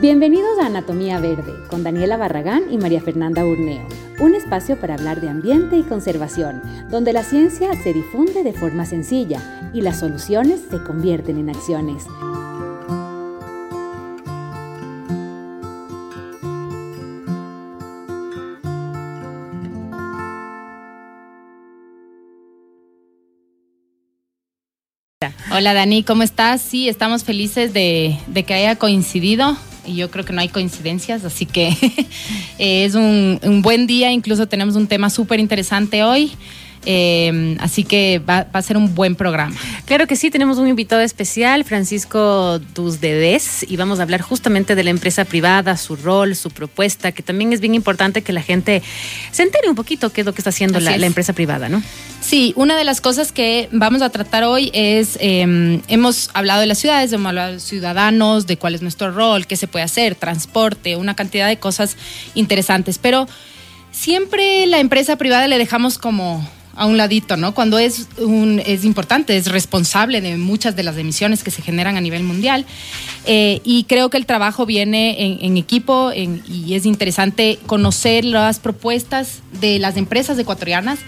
Bienvenidos a Anatomía Verde con Daniela Barragán y María Fernanda Urneo, un espacio para hablar de ambiente y conservación, donde la ciencia se difunde de forma sencilla y las soluciones se convierten en acciones. Hola Dani, ¿cómo estás? Sí, estamos felices de, que haya coincidido y yo creo que no hay coincidencias, así que es un, un, buen día, incluso tenemos un tema súper interesante hoy. Eh, así que va, a ser un buen programa. Claro que sí, tenemos un invitado especial, Francisco Dusdedes, y vamos a hablar justamente de la empresa privada, su rol, su propuesta, que también es bien importante que la gente se entere un poquito qué es lo que está haciendo la, empresa privada, ¿no? Sí, una de las cosas que vamos a tratar hoy es, em, hemos hablado de las ciudades, hemos hablado de los ciudadanos, de cuál es nuestro rol, qué se puede hacer, transporte, una cantidad de cosas interesantes, pero siempre la empresa privada le dejamos como a un ladito, ¿no? Cuando es, es importante, es responsable de muchas de las emisiones que se generan a nivel mundial. Eh, y creo que el trabajo viene en, equipo y es interesante conocer las propuestas de las empresas ecuatorianas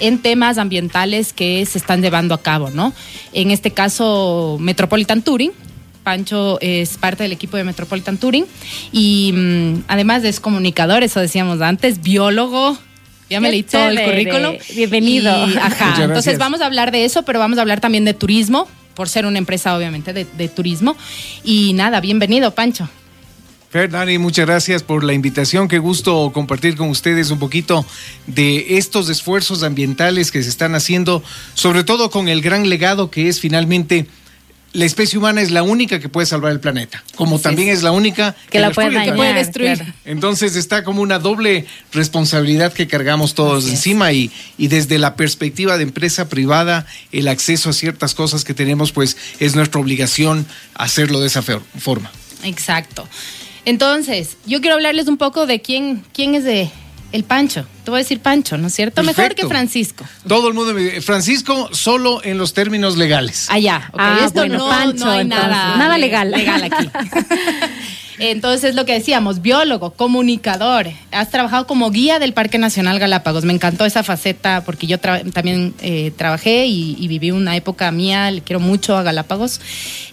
en temas ambientales que se están llevando a cabo, ¿no? En este caso, Metropolitan Touring, Pancho es parte del equipo de Metropolitan Touring y mm, además es comunicador, eso decíamos antes, biólogo, ya me leí todo el currículum. Bienvenido. ajá. Entonces vamos a hablar de eso, pero vamos a hablar también de turismo, por ser una empresa obviamente de, turismo. Y nada, bienvenido, Pancho. Fernani, muchas gracias por la invitación. Qué gusto compartir con ustedes un poquito de estos esfuerzos ambientales que se están haciendo, sobre todo con el gran legado que es finalmente la especie humana es la única que puede salvar el planeta, como también es. la única que, la puede, destruir. Entonces está como una doble responsabilidad que cargamos todos encima y, y desde la perspectiva de empresa privada, el acceso a ciertas cosas que tenemos, pues es nuestra obligación hacerlo de esa forma. Exacto. Entonces, yo quiero hablarles un poco de quién, quién es de el Pancho. Te voy a decir Pancho, ¿no es cierto? Mejor que Francisco. Todo el mundo me dice, Francisco solo en los términos legales. Ah, ya. Ah, Esto no, Pancho, no hay nada, nada legal. legal aquí. Entonces, lo que decíamos, biólogo, comunicador, has trabajado como guía del Parque Nacional Galápagos. Me encantó esa faceta porque yo también eh, trabajé y, viví una época mía, le quiero mucho a Galápagos.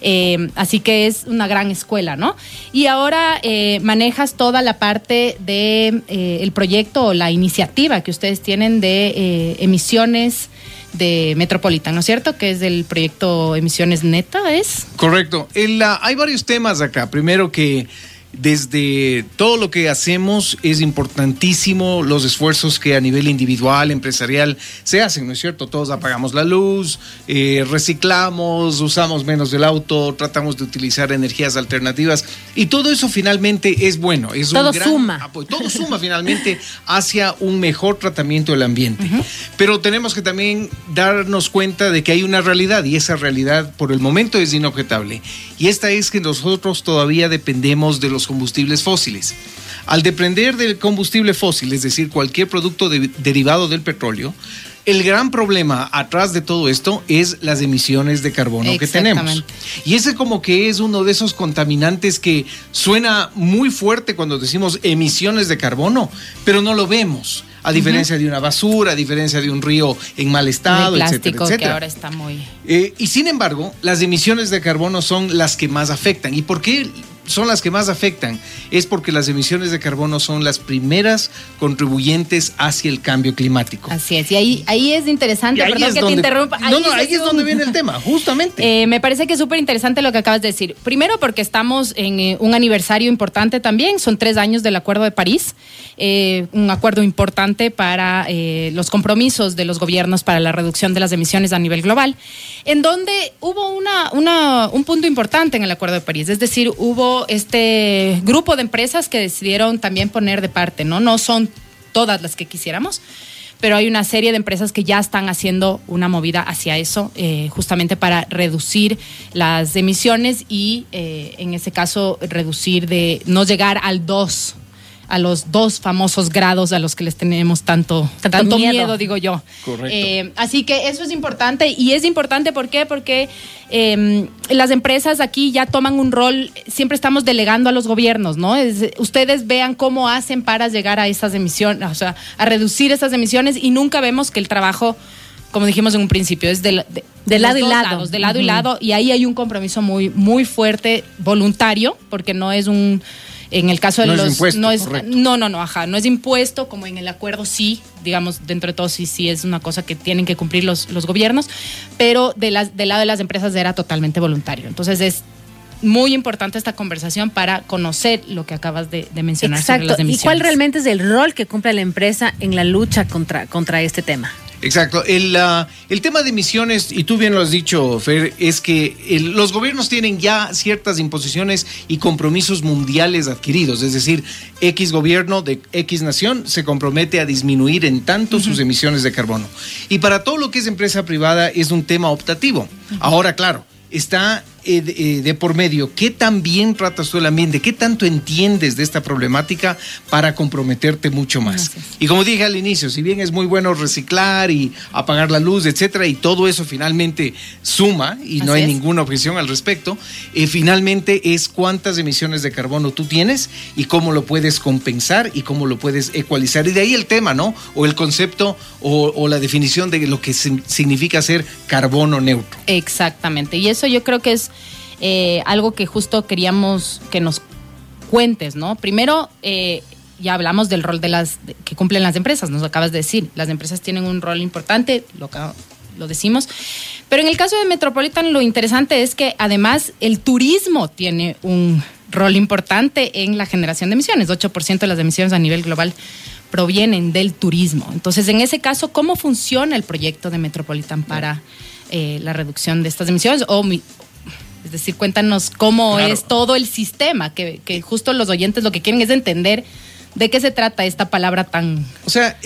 Eh, así que es una gran escuela, ¿no? Y ahora eh, manejas toda la parte del de, el proyecto o la iniciativa que ustedes tienen de emisiones de Metropolitan, ¿no es cierto? Que es del proyecto Emisiones Neta, ¿es? Correcto. hay varios temas acá. Primero que desde todo lo que hacemos es importantísimo los esfuerzos que a nivel individual, empresarial se hacen, ¿no es cierto? Todos apagamos la luz, eh, reciclamos, usamos menos del auto, tratamos de utilizar energías alternativas y todo eso finalmente es bueno. Es todo suma. Todo suma finalmente hacia un mejor tratamiento del ambiente. Pero tenemos que también darnos cuenta de que hay una realidad y esa realidad por el momento es inobjetable. Y esta es que nosotros todavía dependemos de los combustibles fósiles. Al depender del combustible fósil, es decir, cualquier producto derivado del petróleo, el gran problema atrás de todo esto es las emisiones de carbono que tenemos. Y ese como que es uno de esos contaminantes que suena muy fuerte cuando decimos emisiones de carbono, pero no lo vemos. A diferencia de una basura, a diferencia de un río en mal estado, etcétera, etcétera. que ahora está muy... Eh, y sin embargo, las emisiones de carbono son las que más afectan. ¿Y por qué son las que más afectan, es porque las emisiones de carbono son las primeras contribuyentes hacia el cambio climático. Así es, y ahí, ahí es interesante, perdón que te interrumpa. no, no, ahí es, donde viene el tema, justamente. Eh, me parece que es súper interesante lo que acabas de decir. Primero porque estamos en eh, un aniversario importante también, son tres años del Acuerdo de París, eh, un acuerdo importante para los compromisos de los gobiernos para la reducción de las emisiones a nivel global, en donde hubo una, una, un punto importante en el Acuerdo de París, es decir, hubo este grupo de empresas que decidieron también poner de parte, ¿no? No son todas las que quisiéramos, pero hay una serie de empresas que ya están haciendo una movida hacia eso, eh, justamente para reducir las emisiones y, eh, en ese caso, reducir de no llegar al 2 a los dos famosos grados a los que les tenemos tanto, tanto, miedo. digo yo. Correcto. Eh, así que eso es importante y es importante ¿por qué? porque em, las empresas aquí ya toman un rol, siempre estamos delegando a los gobiernos, ¿no? ustedes vean cómo hacen para llegar a esas emisiones, o sea, a reducir esas emisiones y nunca vemos que el trabajo como dijimos en un principio, es de, lado y lado. de lado y lado, y ahí hay un compromiso muy, muy fuerte, voluntario, porque no es un en el caso de no los. Es impuesto, no, es, no, no, no, ajá. No es impuesto, como en el acuerdo sí, digamos, dentro de todo sí, sí es una cosa que tienen que cumplir los, los gobiernos, pero de las, del lado de las empresas era totalmente voluntario. Entonces es muy importante esta conversación para conocer lo que acabas de, mencionar Exacto. Sobre las ¿Y cuál realmente es el rol que cumple la empresa en la lucha contra, contra este tema? Exacto. El, el, tema de emisiones, y tú bien lo has dicho, Fer, es que los gobiernos tienen ya ciertas imposiciones y compromisos mundiales adquiridos. Es decir, X gobierno de X nación se compromete a disminuir en tanto sus emisiones de carbono. Y para todo lo que es empresa privada es un tema optativo. Ahora, claro, está eh, eh, de, por medio, ¿qué tan bien tratas tú el ambiente? ¿Qué tanto entiendes de esta problemática para comprometerte mucho más? Y como dije al inicio, si bien es muy bueno reciclar y apagar la luz, etcétera, y todo eso finalmente suma y no hay ninguna objeción al respecto, eh, finalmente es cuántas emisiones de carbono tú tienes y cómo lo puedes compensar y cómo lo puedes ecualizar. Y de ahí el tema, ¿no? O el concepto o, o la definición de lo que significa ser carbono neutro. Exactamente. Y eso yo creo que es eh, algo que justo queríamos que nos cuentes, ¿no? Primero, eh, ya hablamos del rol de las que cumplen las empresas, nos acabas de decir, las empresas tienen un rol importante, lo, lo decimos, pero en el caso de Metropolitan lo interesante es que además el turismo tiene un rol importante en la generación de emisiones, 8% de las emisiones a nivel global provienen del turismo. Entonces, en ese caso, ¿cómo funciona el proyecto de Metropolitan para eh, la reducción de estas emisiones? Es decir, cuéntanos cómo es todo el sistema, que, justo los oyentes lo que quieren es entender ¿De qué se trata esta palabra tan...? O sea,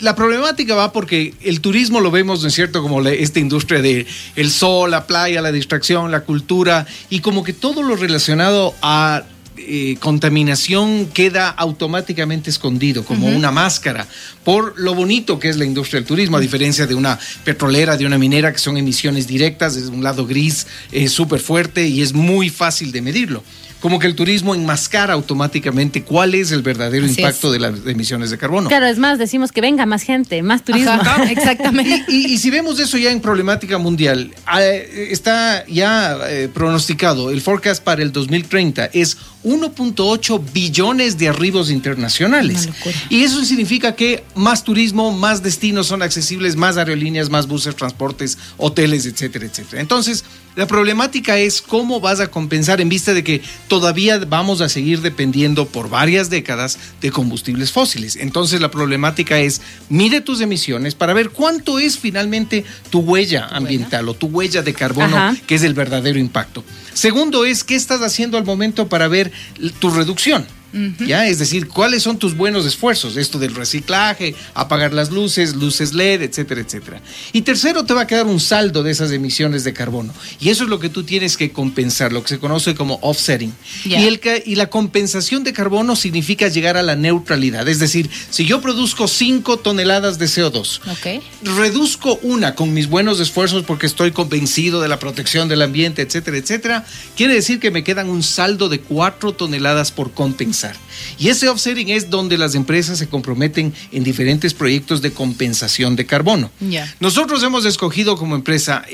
la problemática va porque el turismo lo vemos, ¿no es cierto?, como esta industria de el sol, la playa, la distracción, la cultura, y como que todo lo relacionado a eh, contaminación queda automáticamente escondido como una máscara por lo bonito que es la industria del turismo, a diferencia de una petrolera, de una minera, que son emisiones directas, es un lado gris eh, súper fuerte y es muy fácil de medirlo como que el turismo enmascara automáticamente cuál es el verdadero impacto de las emisiones de carbono. Claro, es más, decimos que venga más gente, más turismo. exactamente. Y, si vemos eso ya en problemática mundial, ah, está ya eh, pronosticado, el forecast para el 2030 es 1.8 billones de arribos internacionales. Y eso significa que más turismo, más destinos son accesibles, más aerolíneas, más buses, transportes, hoteles, etcétera, etcétera. Entonces, la problemática es cómo vas a compensar en vista de que todavía vamos a seguir dependiendo por varias décadas de combustibles fósiles. Entonces la problemática es, mide tus emisiones para ver cuánto es finalmente tu huella ambiental o tu huella de carbono, que es el verdadero impacto. Segundo es, ¿qué estás haciendo al momento para ver tu reducción? ¿Ya? Es decir, ¿cuáles son tus buenos esfuerzos? Esto del reciclaje, apagar las luces, luces LED, etcétera, etcétera. Y tercero, te va a quedar un saldo de esas emisiones de carbono. Y eso es lo que tú tienes que compensar, lo que se conoce como offsetting. Y, el, y la compensación de carbono significa llegar a la neutralidad. Es decir, si yo produzco 5 toneladas de CO2, reduzco una con mis buenos esfuerzos porque estoy convencido de la protección del ambiente, etcétera, etcétera, quiere decir que me quedan un saldo de 4 toneladas por compensar. Y ese offsetting es donde las empresas se comprometen en diferentes proyectos de compensación de carbono. Nosotros hemos escogido como empresa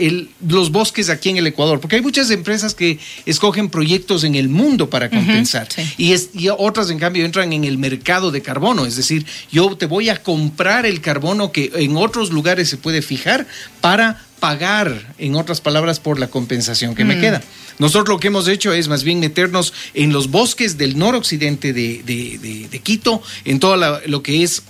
los bosques aquí en el Ecuador, porque hay muchas empresas que escogen proyectos en el mundo para compensar. y, y otras, en cambio, entran en el mercado de carbono. Es decir, yo te voy a comprar el carbono que en otros lugares se puede fijar para pagar, en otras palabras, por la compensación que me mm. queda. Nosotros lo que hemos hecho es más bien meternos en los bosques del noroccidente de, de, Quito, en todo lo que es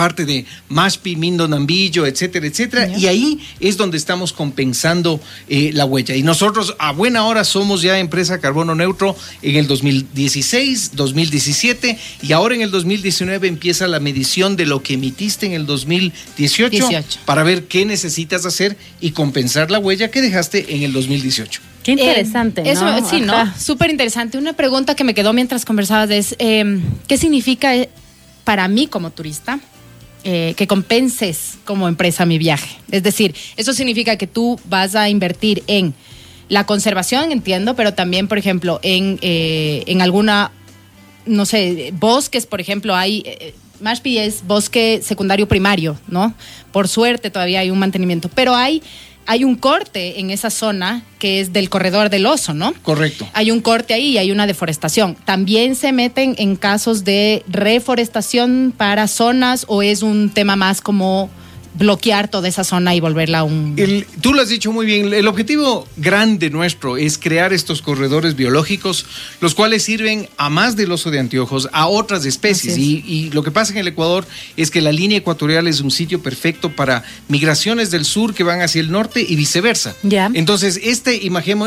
parte de Mashpi, Mindo, Nambillo, etcétera, etcétera. Y ahí es donde estamos compensando eh, la huella. Y nosotros a buena hora somos ya empresa carbono neutro en el 2016, 2017 y ahora en el 2019 empieza la medición de lo que emitiste en el 2018 para ver qué necesitas hacer y compensar la huella que dejaste en el 2018. Qué interesante. Eh, eso, ¿no? sí, ¿no? Súper interesante. Una pregunta que me quedó mientras conversabas es, eh, ¿qué significa para mí como turista eh, que compenses como empresa mi viaje? Es decir, eso significa que tú vas a invertir en la conservación, entiendo, pero también, por ejemplo, en, eh, en alguna, no sé, bosques, por ejemplo, hay... eh, es bosque secundario primario, ¿no? Por suerte todavía hay un mantenimiento, pero hay, hay un corte en esa zona que es del corredor del oso, ¿no? Correcto. Hay un corte ahí y hay una deforestación. ¿También se meten en casos de reforestación para zonas o es un tema más como bloquear toda esa zona y volverla un... El- tú lo has dicho muy bien, el objetivo grande nuestro es crear estos corredores biológicos, los cuales sirven a más del oso de anteojos, a otras especies. Y, y lo que pasa en el Ecuador es que la línea ecuatorial es un sitio perfecto para migraciones del sur que van hacia el norte y viceversa. Ya. Entonces, este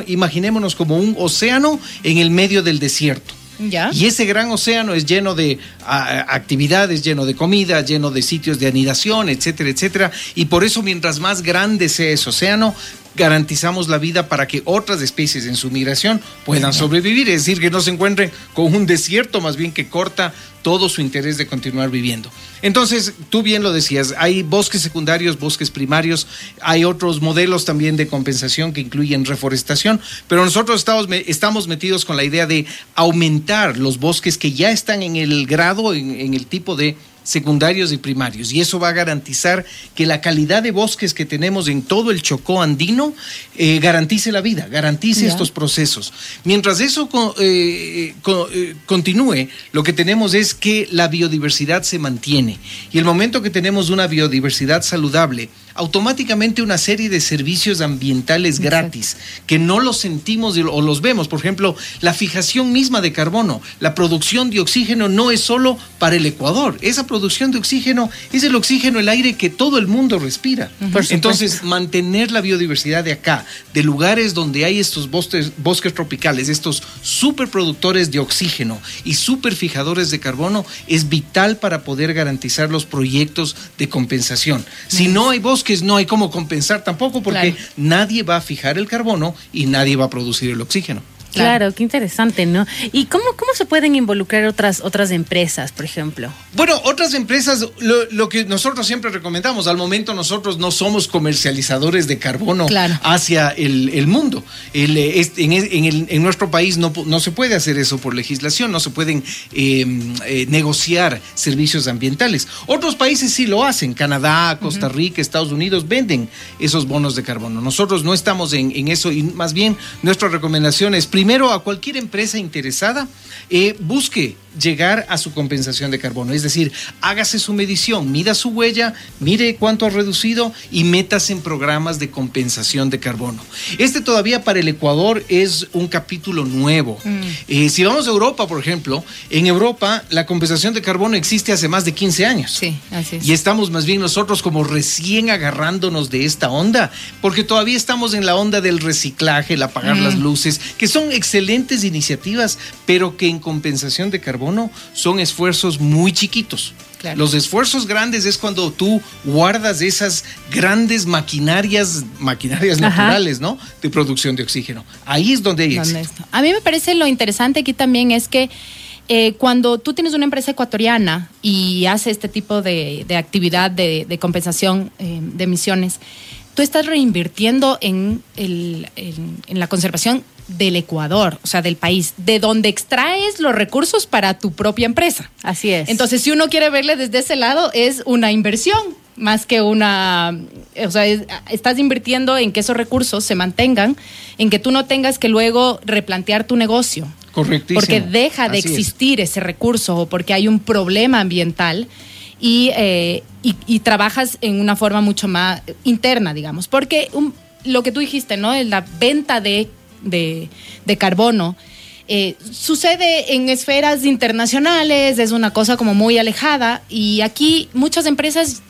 imaginémonos como un océano en el medio del desierto. ¿Ya? Y ese gran océano es lleno de actividades, lleno de comida, lleno de sitios de anidación, etcétera, etcétera. Y por eso, mientras más grande sea ese océano, garantizamos la vida para que otras especies en su migración puedan sobrevivir. Es decir, que no se encuentren con un desierto más bien que corta todo su interés de continuar viviendo. Entonces, tú bien lo decías, hay bosques secundarios, bosques primarios, hay otros modelos también de compensación que incluyen reforestación, pero nosotros estamos, me- estamos metidos con la idea de aumentar los bosques que ya están en el grado, en, en el tipo de secundarios y primarios. Y eso va a garantizar que la calidad de bosques que tenemos en todo el Chocó andino eh, garantice la vida, garantice estos procesos. Mientras eso eh, eh, continúe, lo que tenemos es que la biodiversidad se mantiene. Y el momento que tenemos una biodiversidad saludable, automáticamente una serie de servicios ambientales Exacto. gratis que no los sentimos o los vemos. Por ejemplo, la fijación misma de carbono, la producción de oxígeno no es solo para el Ecuador. Esa producción de oxígeno es el oxígeno, el aire que todo el mundo respira. Entonces, mantener la biodiversidad de acá, de lugares donde hay estos bosques, bosques tropicales, estos superproductores de oxígeno y superfijadores de carbono, es vital para poder garantizar los proyectos de compensación. Si no hay bosques, no hay cómo compensar tampoco, porque Claro. nadie va a fijar el carbono y nadie va a producir el oxígeno. Claro, qué interesante, ¿no? ¿Y cómo, cómo se pueden involucrar otras, otras empresas, por ejemplo? Bueno, otras empresas, lo, lo que nosotros siempre recomendamos, al momento nosotros no somos comercializadores de carbono Claro. hacia el, el mundo. El, eh, es- en, en el- en nuestro país no, no se puede hacer eso por legislación, no se pueden eh, eh, negociar servicios ambientales. Otros países sí lo hacen, Canadá, Costa Rica, Estados Unidos venden esos bonos de carbono. Nosotros no estamos en, en eso y más bien nuestra recomendación es primero a cualquier empresa interesada, eh, busque llegar a su compensación de carbono. Es decir, hágase su medición, mida su huella, mire cuánto ha reducido y métase en programas de compensación de carbono. Este todavía para el Ecuador es un capítulo nuevo. Eh, si vamos a Europa, por ejemplo, en Europa la compensación de carbono existe hace más de 15 años. Sí, así es. Y estamos más bien nosotros como recién agarrándonos de esta onda, porque todavía estamos en la onda del reciclaje, el apagar las luces, que son excelentes iniciativas, pero que en compensación de carbono son esfuerzos muy chiquitos. Claro. Los esfuerzos grandes es cuando tú guardas esas grandes maquinarias, maquinarias Ajá. naturales, ¿no? De producción de oxígeno. Ahí es donde hay. A mí me parece lo interesante aquí también es que eh, cuando tú tienes una empresa ecuatoriana y hace este tipo de, de actividad de, de compensación eh, de emisiones, tú estás reinvirtiendo en, el- en- en la conservación del Ecuador, o sea, del país, de donde extraes los recursos para tu propia empresa. Así es. Entonces, si uno quiere verle desde ese lado, es una inversión más que una, o sea, es- estás invirtiendo en que esos recursos se mantengan, en que tú no tengas que luego replantear tu negocio, Correctísimo. porque deja de Así es. existir ese recurso o porque hay un problema ambiental y, eh, y, y trabajas en una forma mucho más interna, digamos, porque un- lo que tú dijiste, ¿no? La venta de, de, de carbono. eh, sucede en esferas internacionales, es una cosa como muy alejada y aquí muchas empresas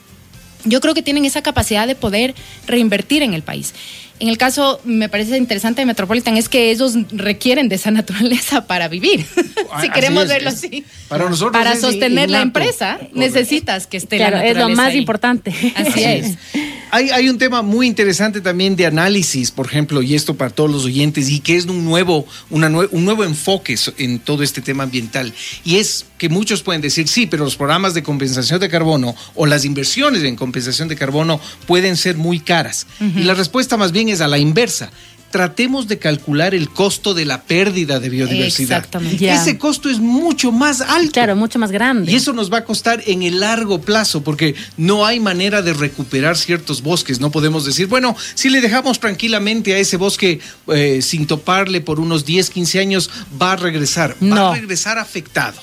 yo creo que tienen esa capacidad de poder reinvertir en el país. En el caso, me parece interesante de Metropolitan, es que ellos requieren de esa naturaleza para vivir. si Así queremos es, verlo es- así. para nosotros Para sostener la empresa, Correcto. necesitas que esté claro, la es lo naturaleza más ahí. importante. Así es. Hay, hay, un tema muy interesante también de análisis, por ejemplo, y esto para todos los oyentes, y que es un nuevo, una un nuevo enfoque en todo este tema ambiental. Y es que muchos pueden decir, sí, pero los programas de compensación de carbono o las inversiones en compensación de carbono pueden ser muy caras. Y la respuesta más bien es a la inversa tratemos de calcular el costo de la pérdida de biodiversidad. Exactamente. Ese costo es mucho más alto. Claro, mucho más grande. Y eso nos va a costar en el largo plazo, porque no hay manera de recuperar ciertos bosques. No podemos decir, bueno, si le dejamos tranquilamente a ese bosque eh, sin toparle por unos 10, 15 años, va a regresar. Va a regresar afectado.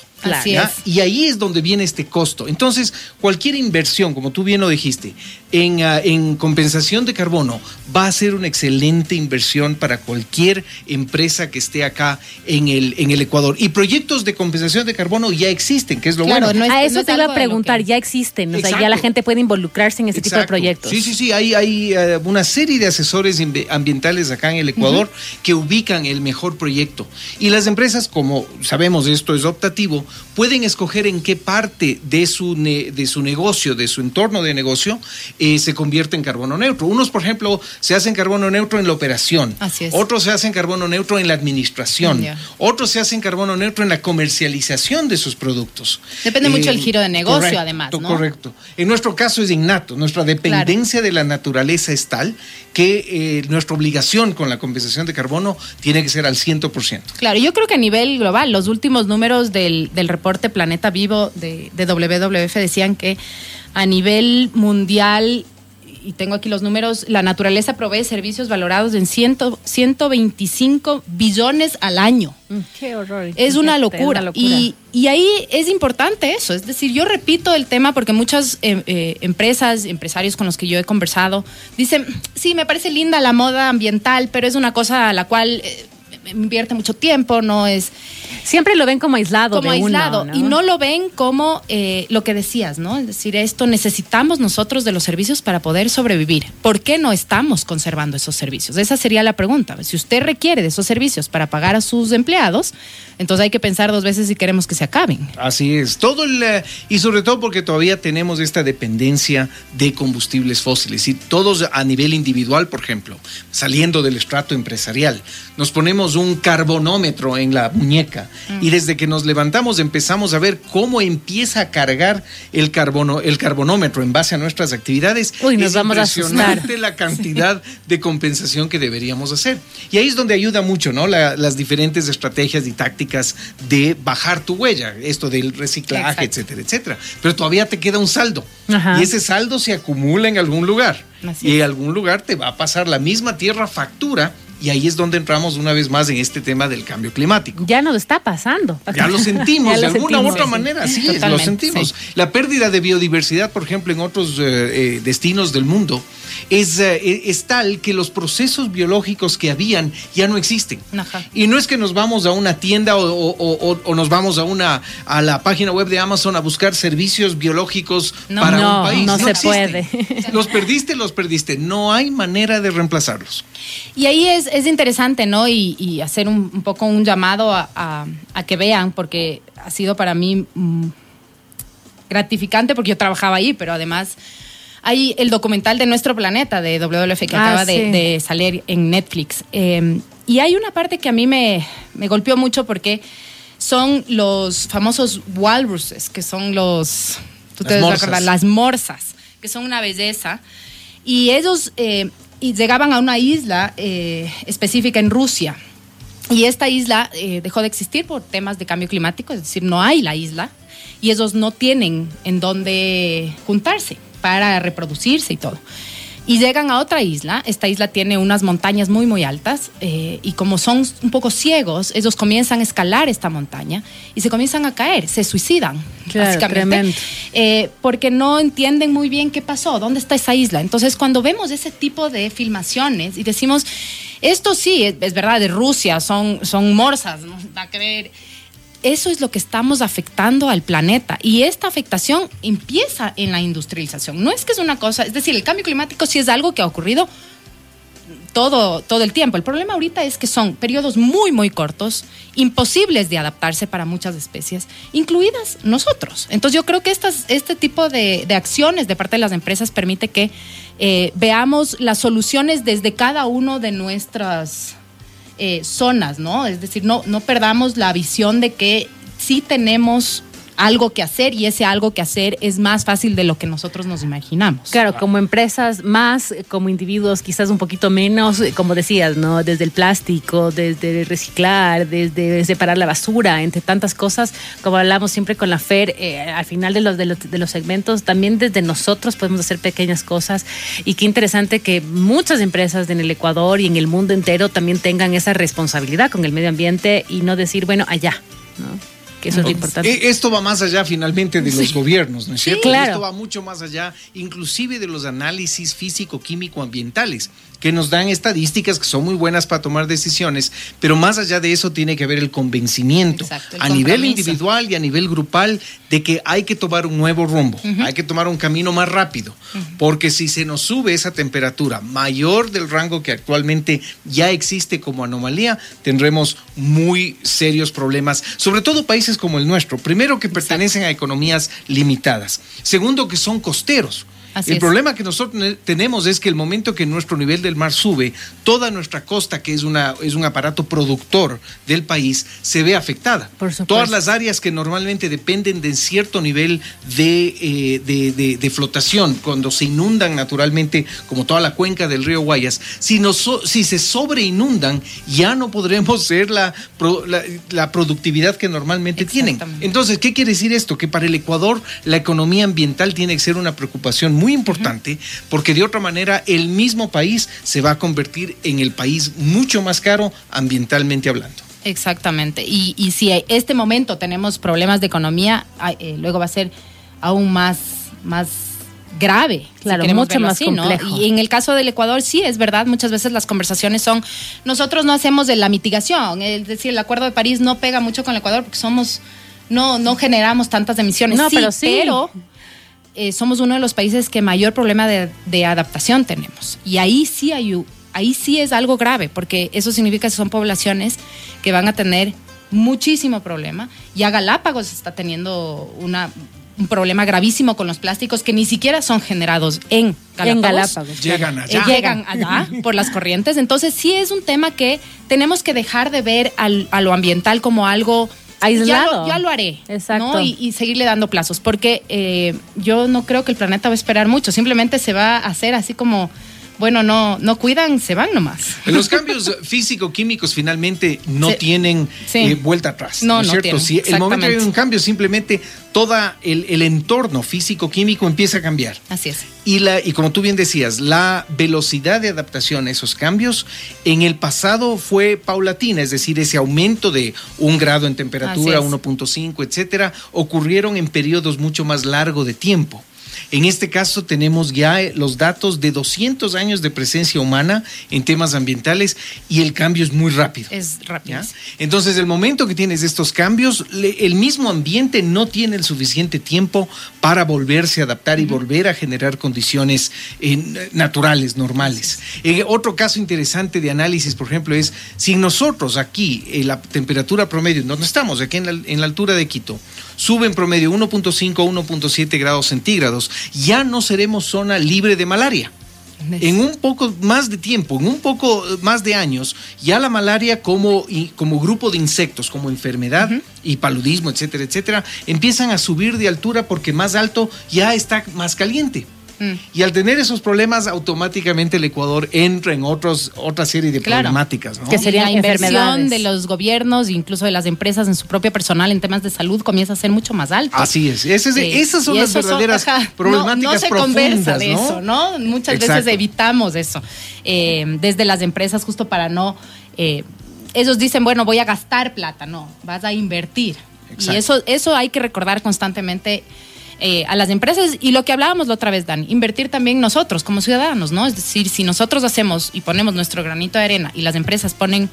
Y ahí es donde viene este costo. Entonces, cualquier inversión, como tú bien lo dijiste, en, ah, en, compensación de carbono va a ser una excelente inversión para cualquier empresa que esté acá en el, en el Ecuador. Y proyectos de compensación de carbono ya existen, que es lo bueno. a eso te iba a preguntar, ya existen, o sea, ya la gente puede involucrarse en ese tipo de proyectos. Sí, sí, sí, hay, hay eh, una serie de asesores ambientales acá en el Ecuador que ubican el mejor proyecto. Y las empresas, como sabemos, esto es optativo, pueden escoger en qué parte de su, de su negocio, de su entorno de negocio, eh, se convierte en carbono neutro. Unos, por ejemplo, se hacen carbono neutro en la operación. Otros se hacen carbono neutro en la administración. Otros se hacen carbono neutro en la comercialización de sus productos. Depende mucho del eh, giro de negocio, además. ¿no? Correcto. En nuestro caso es innato. Nuestra dependencia de la naturaleza es tal que eh, nuestra obligación con la compensación de carbono tiene que ser al 100%. Claro, yo creo que a nivel global, los últimos números del, del reporte Planeta Vivo de, de WWF decían que a nivel mundial y tengo aquí los números, la naturaleza provee servicios valorados en ciento, 125 billones al año. Mm, qué horror. Es una locura. Y, y, ahí es importante eso. Es decir, yo repito el tema porque muchas eh, eh, empresas, empresarios con los que yo he conversado, dicen, sí, me parece linda la moda ambiental, pero es una cosa a la cual... Eh, invierte mucho tiempo, no es... Siempre lo ven como aislado. Como aislado. Y no lo ven como eh, lo que decías, ¿no? Es decir, esto necesitamos nosotros de los servicios para poder sobrevivir. ¿Por qué no estamos conservando esos servicios? Esa sería la pregunta. Si usted requiere de esos servicios para pagar a sus empleados, entonces hay que pensar dos veces si queremos que se acaben. Así es. Todo el, eh, y sobre todo porque todavía tenemos esta dependencia de combustibles fósiles. Y todos a nivel individual, por ejemplo, saliendo del estrato empresarial, nos ponemos un carbonómetro en la muñeca y desde que nos levantamos empezamos a ver cómo empieza a cargar el carbono, el carbonómetro en base a nuestras actividades. Uy, nos vamos a asustar. la cantidad de compensación que deberíamos hacer. Y ahí es donde ayuda mucho, ¿no? las diferentes estrategias y tácticas de bajar tu huella, esto del reciclaje, etcétera, etcétera. Pero todavía te queda un saldo. Y ese saldo se acumula en algún lugar. y en algún lugar te va a pasar la misma tierra factura y ahí es donde entramos una vez más en este tema del cambio climático. Ya nos está pasando. Ya lo sentimos, de alguna u otra manera, sí, lo sentimos. La pérdida de biodiversidad, por ejemplo, en otros eh, eh, destinos del mundo, es, eh, es, tal que los procesos biológicos que habían ya no existen. Y no es que nos vamos a una tienda o, nos vamos a una a la página web de Amazon a buscar servicios biológicos para un país. No, se puede. Los perdiste, los perdiste. No hay manera de reemplazarlos. Y ahí es, es interesante, ¿no? Y, hacer un, poco un llamado a, que vean, porque ha sido para mí mm, gratificante porque yo trabajaba ahí, pero además hay el documental de Nuestro Planeta de WWF que ah, acaba de, salir en Netflix. Em, y hay una parte que a mí me, golpeó mucho porque son los famosos walruses, que son los, tú te las, acordar, las morsas, que son una belleza. Y ellos eh, y llegaban a una isla eh, específica en Rusia. Y esta isla eh, dejó de existir por temas de cambio climático, es decir, no hay la isla y ellos no tienen en dónde juntarse para reproducirse y todo y llegan a otra isla. Esta isla tiene unas montañas muy, muy altas eh, y como son un poco ciegos, ellos comienzan a escalar esta montaña y se comienzan a caer, se suicidan, básicamente, eh, porque no entienden muy bien qué pasó, dónde está esa isla. Entonces, cuando vemos ese tipo de filmaciones y decimos, esto sí, es, verdad, de Rusia, son, son morsas, ¿no? va a creer eso es lo que estamos afectando al planeta y esta afectación empieza en la industrialización. No es que es una cosa, es decir, el cambio climático sí es algo que ha ocurrido todo, todo el tiempo. El problema ahorita es que son periodos muy, muy cortos, imposibles de adaptarse para muchas especies, incluidas nosotros. Entonces yo creo que estas, este tipo de, acciones de parte de las empresas permite que eh, veamos las soluciones desde cada uno de nuestras eh, zonas, ¿no? Es decir, no, no perdamos la visión de que sí tenemos algo que hacer y ese algo que hacer es más fácil de lo que nosotros nos imaginamos. Claro, como empresas más, como individuos quizás un poquito menos, como decías, ¿no? Desde el plástico, desde reciclar, desde separar la basura, entre tantas cosas, como hablamos siempre con la FER, eh, al final de los, de los, de los segmentos, también desde nosotros podemos hacer pequeñas cosas y qué interesante que muchas empresas en el Ecuador y en el mundo entero también tengan esa responsabilidad con el medio ambiente y no decir, bueno, allá, ¿no? Que eso es lo importante. Eh, esto va más allá finalmente de los gobiernos, ¿no es cierto? claro. Esto va mucho más allá, inclusive de los análisis físico-químico-ambientales que nos dan estadísticas que son muy buenas para tomar decisiones, pero más allá de eso tiene que haber el convencimiento Exacto, el a nivel individual y a nivel grupal de que hay que tomar un nuevo rumbo, hay que tomar un camino más rápido, porque si se nos sube esa temperatura mayor del rango que actualmente ya existe como anomalía, tendremos muy serios problemas, sobre todo países como el nuestro. Primero que pertenecen a economías limitadas, segundo que son costeros. Así el es. problema que nosotros ne- tenemos es que el momento que nuestro nivel del mar sube, toda nuestra costa, que es, una, es un aparato productor del país, se ve afectada. Por. Todas las áreas que normalmente dependen de cierto nivel de, eh, de, de- de flotación, cuando se inundan naturalmente, como toda la cuenca del río Guayas, si, nos si se sobreinundan, ya no podremos ser la, la, la productividad que normalmente tienen. Entonces, ¿qué quiere decir esto? Que para el Ecuador la economía ambiental tiene que ser una preocupación muy importante, porque de otra manera el mismo país se va a convertir en el país mucho más caro ambientalmente hablando. Exactamente. Y, y si en este momento tenemos problemas de economía, eh, luego va a ser aún más, más grave. si Claro, queremos mucho más así, ¿no? complejo. Y en el caso del Ecuador, sí, es verdad, muchas veces las conversaciones son, nosotros no hacemos de la mitigación, es decir, el Acuerdo de París no pega mucho con el Ecuador porque somos, no, no generamos tantas emisiones. No, pero sí. pero eh, somos uno de los países que mayor problema de, de adaptación tenemos. Y ahí sí hay, ahí sí es algo grave, porque eso significa que son poblaciones que van a tener muchísimo problema. Ya Galápagos está teniendo una, un problema gravísimo con los plásticos que ni siquiera son generados en Galápagos. En Galápagos. Llegan. Eh, allá. llegan allá por las corrientes. Entonces sí es un tema que tenemos que dejar de ver al- a lo ambiental como algo Aislado. Ya lo, ya lo haré. Exacto. ¿no? Y, y seguirle dando plazos. Porque eh, yo no creo que el planeta va a esperar mucho. Simplemente se va a hacer así como, bueno, no, no cuidan, se van nomás. Los cambios físico-químicos finalmente no Sí. tienen Sí. eh, vuelta atrás. No, no cierto? Si el momento hay un cambio, simplemente todo el, el entorno físico-químico empieza a cambiar. Así es. Y, la, y como tú bien decías, la velocidad de adaptación a esos cambios en el pasado fue paulatina, es decir, ese aumento de un grado en temperatura, Así es. 1.5, etcétera, ocurrieron en periodos mucho más largos de tiempo. En este caso tenemos ya eh, los datos de 200 años de presencia humana en temas ambientales y el cambio es muy rápido. Es rápido. ¿ya? Entonces, el momento que tienes estos cambios, el mismo ambiente no tiene el suficiente tiempo para volverse a adaptar y volver a generar condiciones eh, naturales, normales. Eh, otro caso interesante de análisis, por ejemplo, es si nosotros aquí, eh, la temperatura promedio, donde estamos, aquí en la, en la altura de Quito, sube en promedio 1.5 a 1.7 grados centígrados, ya no seremos zona libre de malaria. En un poco más de tiempo, en un poco eh, más de años, ya la malaria como, como grupo de insectos, como enfermedad y paludismo, etcétera, etcétera, empiezan a subir de altura porque más alto ya está más caliente. Mm. Y al tener esos problemas, automáticamente el Ecuador entra en otros, otra serie de Claro. problemáticas. ¿no? Que se- serían la inversión de los gobiernos, incluso de las empresas en su propio personal en temas de salud comienza a ser mucho más alto. Así es. Ese es- Sí. esas son las verdaderas ajá, no- problemáticas no, se profundas, conversa de ¿no? eso, ¿no? Muchas Exacto. veces evitamos eso. eh, desde las empresas, justo para no. eh, ellos dicen, bueno, voy a gastar plata. No, vas a invertir. Exacto. Y eso, eso hay que recordar constantemente. Eh, a las empresas y lo que hablábamos la otra vez, Dan, invertir también nosotros como ciudadanos, ¿no? Es decir, si nosotros hacemos y ponemos nuestro granito de arena y las empresas ponen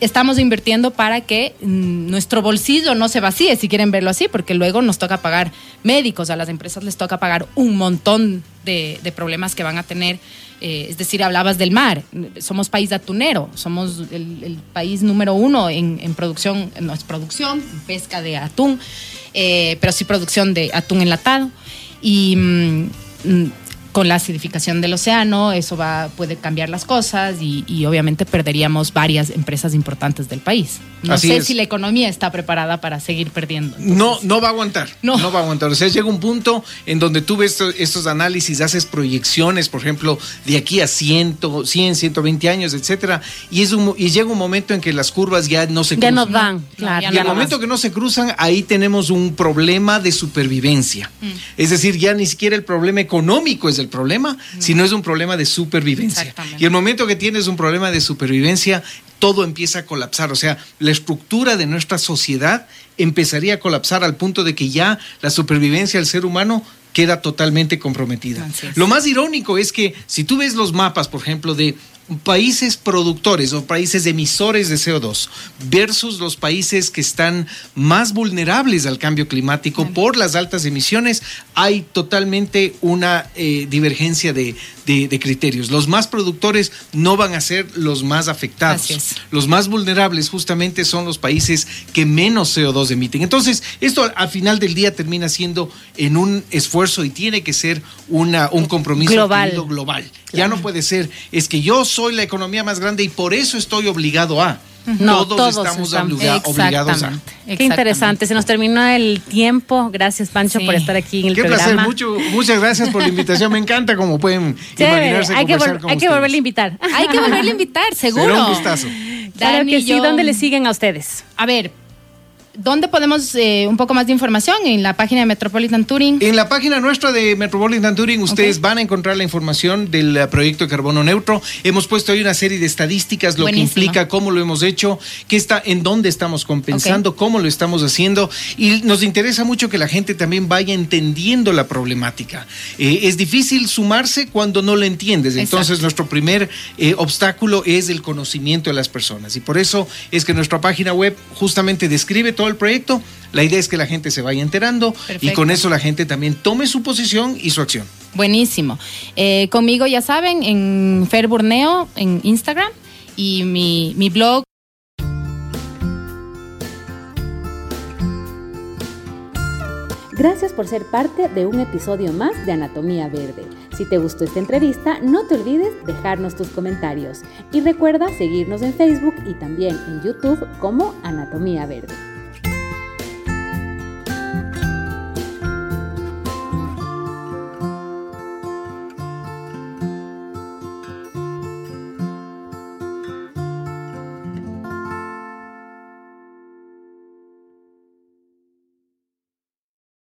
estamos invirtiendo para que mm, nuestro bolsillo no se vacíe, si quieren verlo así, porque luego nos toca pagar médicos, a las empresas les toca pagar un montón de problemas que van a tener. Eh, es decir, hablabas del mar, somos país atunero, somos el, país número uno en, producción, no es producción, pesca de atún, eh, pero sí producción de atún enlatado. Y mm, con la acidificación del océano, eso va, puede cambiar las cosas y, y obviamente perderíamos varias empresas importantes del país. No Así sé es. si la economía está preparada para seguir perdiendo. No, no va a aguantar. No. No. va a aguantar. O sea, llega un punto en donde tú ves estos, estos análisis, haces proyecciones, por ejemplo, de aquí a 100, 100 120 años, etcétera, y, es un, y llega un momento en que las curvas ya no se Ya cruzan. no dan, claro. ya Y al momento más. que no se cruzan, ahí tenemos un problema de supervivencia. Mm. Es decir, ya ni siquiera el problema económico es el problema, sino es un problema de supervivencia. Y el momento que tienes un problema de supervivencia, todo empieza a colapsar. O sea, la estructura de nuestra sociedad empezaría a colapsar al punto de que ya la supervivencia del ser humano queda totalmente comprometida. Lo más irónico es que si tú ves los mapas, por ejemplo, de países productores o países emisores de CO2 versus los países que están más vulnerables al cambio climático por las altas emisiones, hay totalmente una eh, divergencia de, de- de criterios. Los más productores no van a ser los más afectados. Los más vulnerables justamente son los países que menos CO2 emiten. Entonces, esto al final del día termina siendo en un esfuerzo y tiene que ser una, un compromiso global. Ya no puede ser, es que yo soy la economía más grande y por eso estoy obligado a. No, todos, todos estamos estamos. obliga- obligados a. Qué interesante. Se nos terminó el tiempo. Gracias, Pancho, Sí. por estar aquí en el Qué programa. placer, mucho, muchas gracias por la invitación. Me encanta como pueden Chévere. imaginarse Hay que, conversar vol- con hay que volverle a invitar. Hay que volverle a invitar, seguro. Será un gustazo. Claro Dani, que sí. yo- ¿Dónde le siguen a ustedes? A ver, ¿dónde podemos eh, un poco más de información? En la página de Metropolitan Touring. En la página nuestra de Metropolitan Touring ustedes van a encontrar la información del eh, proyecto de carbono neutro. Hemos puesto ahí una serie de estadísticas, lo Buenísimo. que implica, cómo lo hemos hecho, qué está, en dónde estamos compensando, cómo lo estamos haciendo. Y nos interesa mucho que la gente también vaya entendiendo la problemática. Eh, es difícil sumarse cuando no lo entiendes. Entonces Exacto. nuestro primer eh, obstáculo es el conocimiento de las personas. Y por eso es que nuestra página web justamente describe todo el proyecto. La idea es que la gente se vaya enterando y con eso la gente también tome su posición y su acción. Buenísimo. Eh, conmigo, ya saben, en Fer Burneo, en Instagram, y mi, mi blog. Gracias por ser parte de un episodio más de Anatomía Verde. Si te gustó esta entrevista, no te olvides dejarnos tus comentarios y recuerda seguirnos en Facebook y también en YouTube como Anatomía Verde.